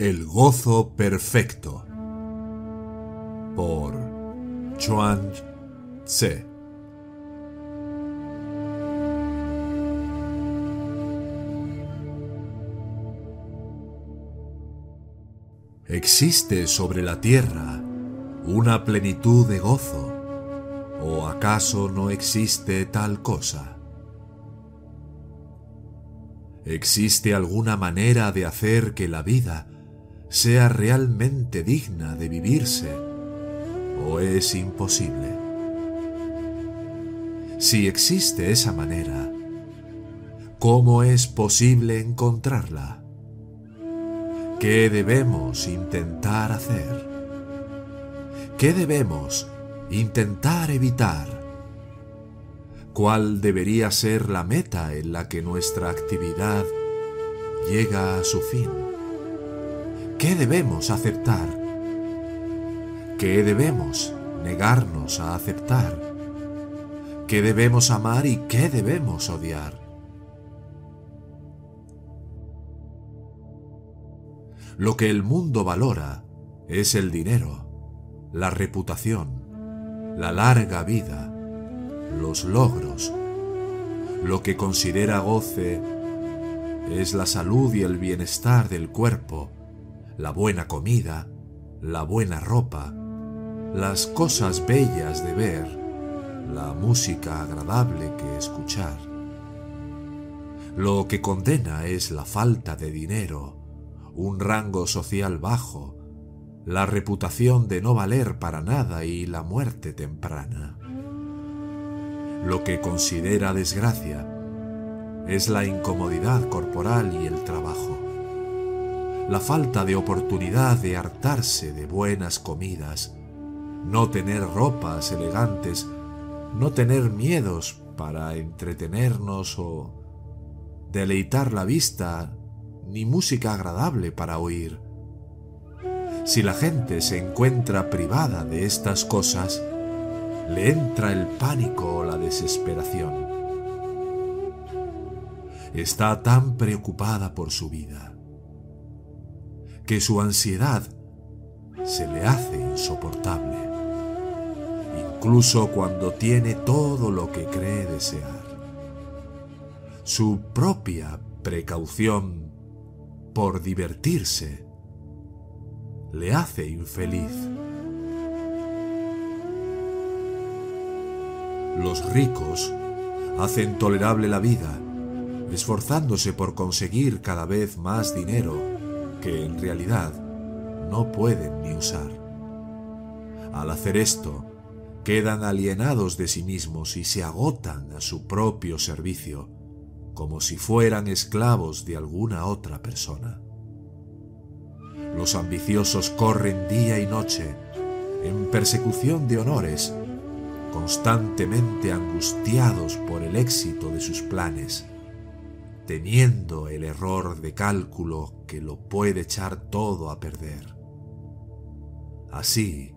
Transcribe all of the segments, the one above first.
El gozo perfecto por Tse ¿Existe sobre la tierra una plenitud de gozo? ¿O acaso no existe tal cosa? ¿Existe alguna manera de hacer que la vida sea realmente digna de vivirse o es imposible. Si existe esa manera, ¿cómo es posible encontrarla? ¿Qué debemos intentar hacer? ¿Qué debemos intentar evitar? ¿Cuál debería ser la meta en la que nuestra actividad llega a su fin? ¿Qué debemos aceptar? ¿Qué debemos negarnos a aceptar? ¿Qué debemos amar y qué debemos odiar? Lo que el mundo valora es el dinero, la reputación, la larga vida, los logros. Lo que considera goce es la salud y el bienestar del cuerpo, la buena comida, la buena ropa, las cosas bellas de ver, la música agradable que escuchar. Lo que condena es la falta de dinero, un rango social bajo, la reputación de no valer para nada y la muerte temprana. Lo que considera desgracia es la incomodidad corporal y el trabajo la falta de oportunidad de hartarse de buenas comidas, no tener ropas elegantes, no tener miedos para entretenernos o deleitar la vista, ni música agradable para oír. Si la gente se encuentra privada de estas cosas, le entra el pánico o la desesperación. Está tan preocupada por su vida que su ansiedad se le hace insoportable, incluso cuando tiene todo lo que cree desear. Su propia precaución por divertirse le hace infeliz. Los ricos hacen tolerable la vida, esforzándose por conseguir cada vez más dinero que en realidad no pueden ni usar. Al hacer esto, quedan alienados de sí mismos y se agotan a su propio servicio, como si fueran esclavos de alguna otra persona. Los ambiciosos corren día y noche en persecución de honores, constantemente angustiados por el éxito de sus planes teniendo el error de cálculo que lo puede echar todo a perder. Así,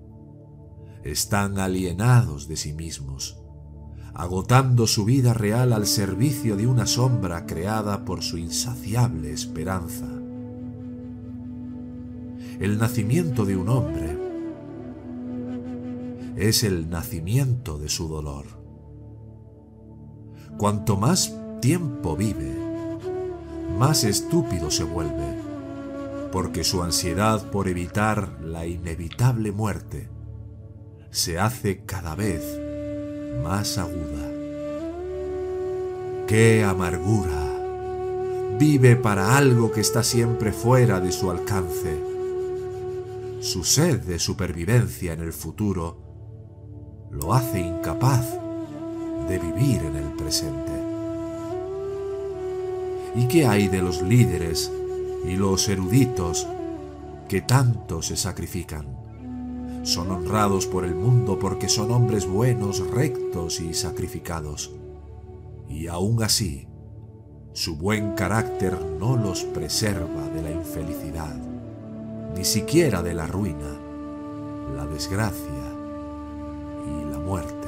están alienados de sí mismos, agotando su vida real al servicio de una sombra creada por su insaciable esperanza. El nacimiento de un hombre es el nacimiento de su dolor. Cuanto más tiempo vive, más estúpido se vuelve, porque su ansiedad por evitar la inevitable muerte se hace cada vez más aguda. ¡Qué amargura! Vive para algo que está siempre fuera de su alcance. Su sed de supervivencia en el futuro lo hace incapaz de vivir en el presente. ¿Y qué hay de los líderes y los eruditos que tanto se sacrifican? Son honrados por el mundo porque son hombres buenos, rectos y sacrificados. Y aún así, su buen carácter no los preserva de la infelicidad, ni siquiera de la ruina, la desgracia y la muerte.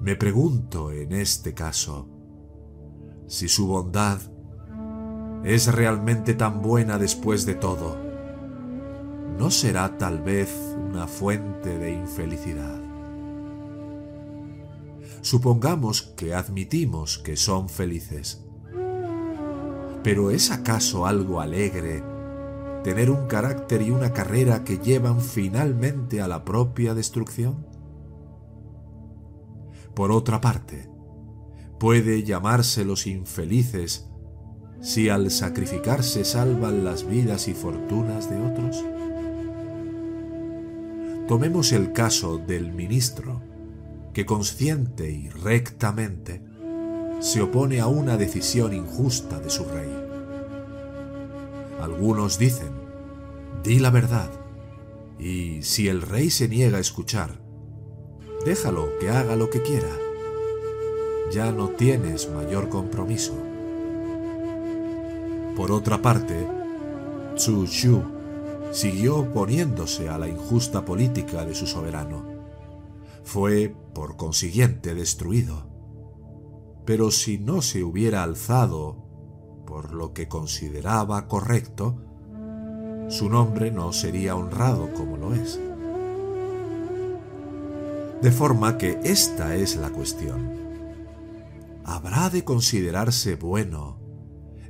Me pregunto en este caso si su bondad es realmente tan buena después de todo ¿no será tal vez una fuente de infelicidad? Supongamos que admitimos que son felices. Pero ¿es acaso algo alegre tener un carácter y una carrera que llevan finalmente a la propia destrucción? Por otra parte, ¿puede llamárselos infelices si al sacrificarse salvan las vidas y fortunas de otros? Tomemos el caso del ministro, que consciente y rectamente se opone a una decisión injusta de su rey. Algunos dicen, di la verdad, y si el rey se niega a escuchar, déjalo que haga lo que quiera. Ya no tienes mayor compromiso. Por otra parte, Zhu Xu siguió oponiéndose a la injusta política de su soberano. Fue, por consiguiente, destruido. Pero si no se hubiera alzado por lo que consideraba correcto, su nombre no sería honrado como lo es. De forma que esta es la cuestión. ¿Habrá de considerarse bueno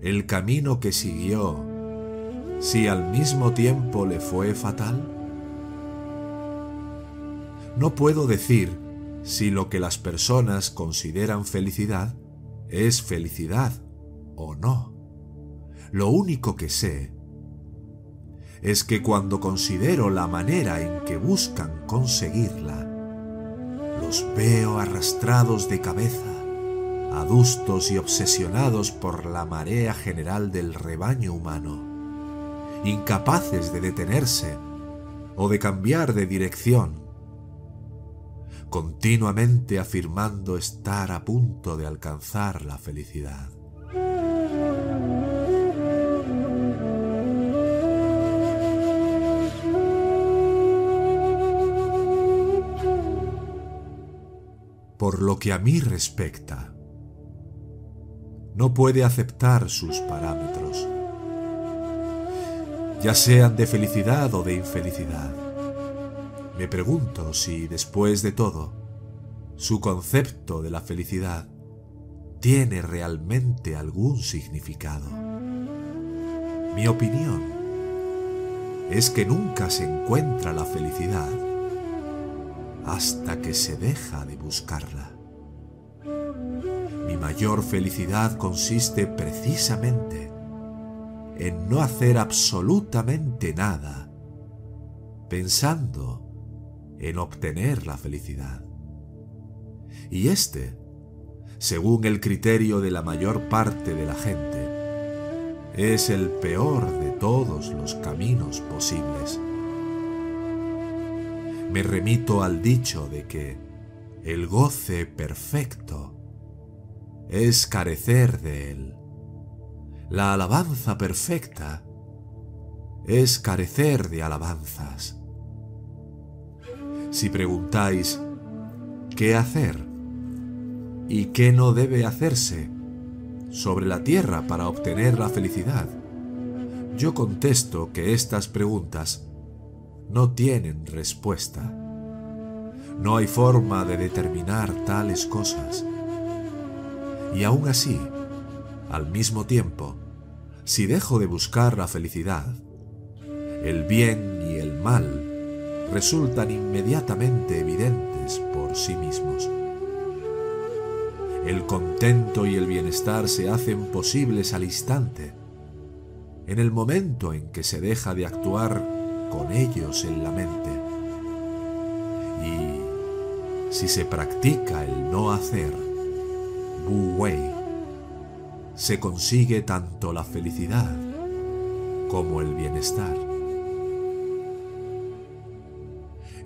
el camino que siguió si al mismo tiempo le fue fatal? No puedo decir si lo que las personas consideran felicidad es felicidad o no. Lo único que sé es que cuando considero la manera en que buscan conseguirla, los veo arrastrados de cabeza, adustos y obsesionados por la marea general del rebaño humano incapaces de detenerse o de cambiar de dirección, continuamente afirmando estar a punto de alcanzar la felicidad. Por lo que a mí respecta, no puede aceptar sus parámetros ya sean de felicidad o de infelicidad. Me pregunto si, después de todo, su concepto de la felicidad tiene realmente algún significado. Mi opinión es que nunca se encuentra la felicidad hasta que se deja de buscarla. Mayor felicidad consiste precisamente en no hacer absolutamente nada, pensando en obtener la felicidad. Y este, según el criterio de la mayor parte de la gente, es el peor de todos los caminos posibles. Me remito al dicho de que el goce perfecto es carecer de él. La alabanza perfecta es carecer de alabanzas. Si preguntáis qué hacer y qué no debe hacerse sobre la tierra para obtener la felicidad, yo contesto que estas preguntas no tienen respuesta. No hay forma de determinar tales cosas. Y aún así, al mismo tiempo, si dejo de buscar la felicidad, el bien y el mal resultan inmediatamente evidentes por sí mismos. El contento y el bienestar se hacen posibles al instante, en el momento en que se deja de actuar con ellos en la mente. Y si se practica el no hacer, Wu Wei, se consigue tanto la felicidad como el bienestar.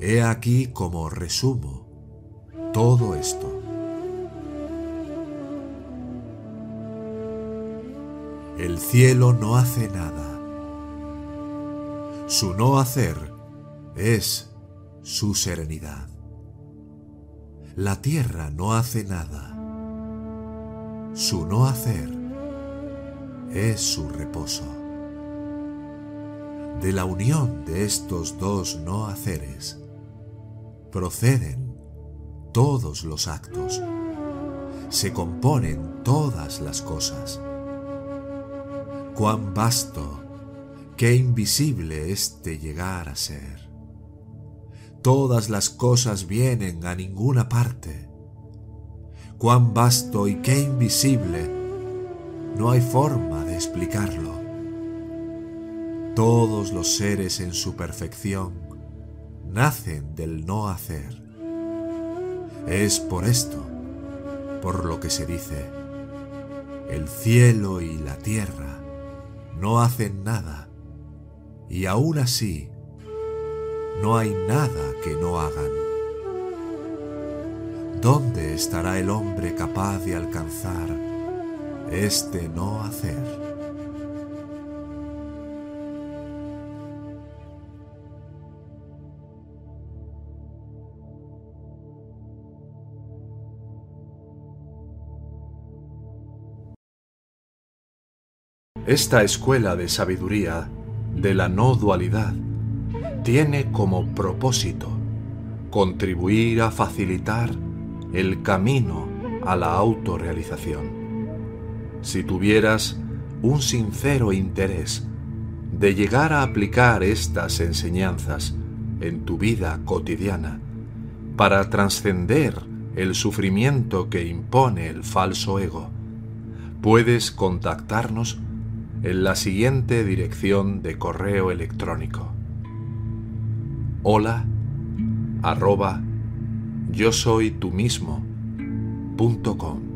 He aquí como resumo todo esto. El cielo no hace nada. Su no hacer es su serenidad. La tierra no hace nada. Su no hacer es su reposo. De la unión de estos dos no haceres proceden todos los actos, se componen todas las cosas. Cuán vasto, qué invisible este llegar a ser. Todas las cosas vienen a ninguna parte. Cuán vasto y qué invisible, no hay forma de explicarlo. Todos los seres en su perfección nacen del no hacer. Es por esto, por lo que se dice, el cielo y la tierra no hacen nada, y aún así no hay nada que no hagan. ¿Dónde estará el hombre capaz de alcanzar este no hacer? Esta escuela de sabiduría de la no dualidad tiene como propósito contribuir a facilitar el camino a la autorrealización. Si tuvieras un sincero interés de llegar a aplicar estas enseñanzas en tu vida cotidiana para trascender el sufrimiento que impone el falso ego, puedes contactarnos en la siguiente dirección de correo electrónico. Hola arroba yo soy tú mismo punto com.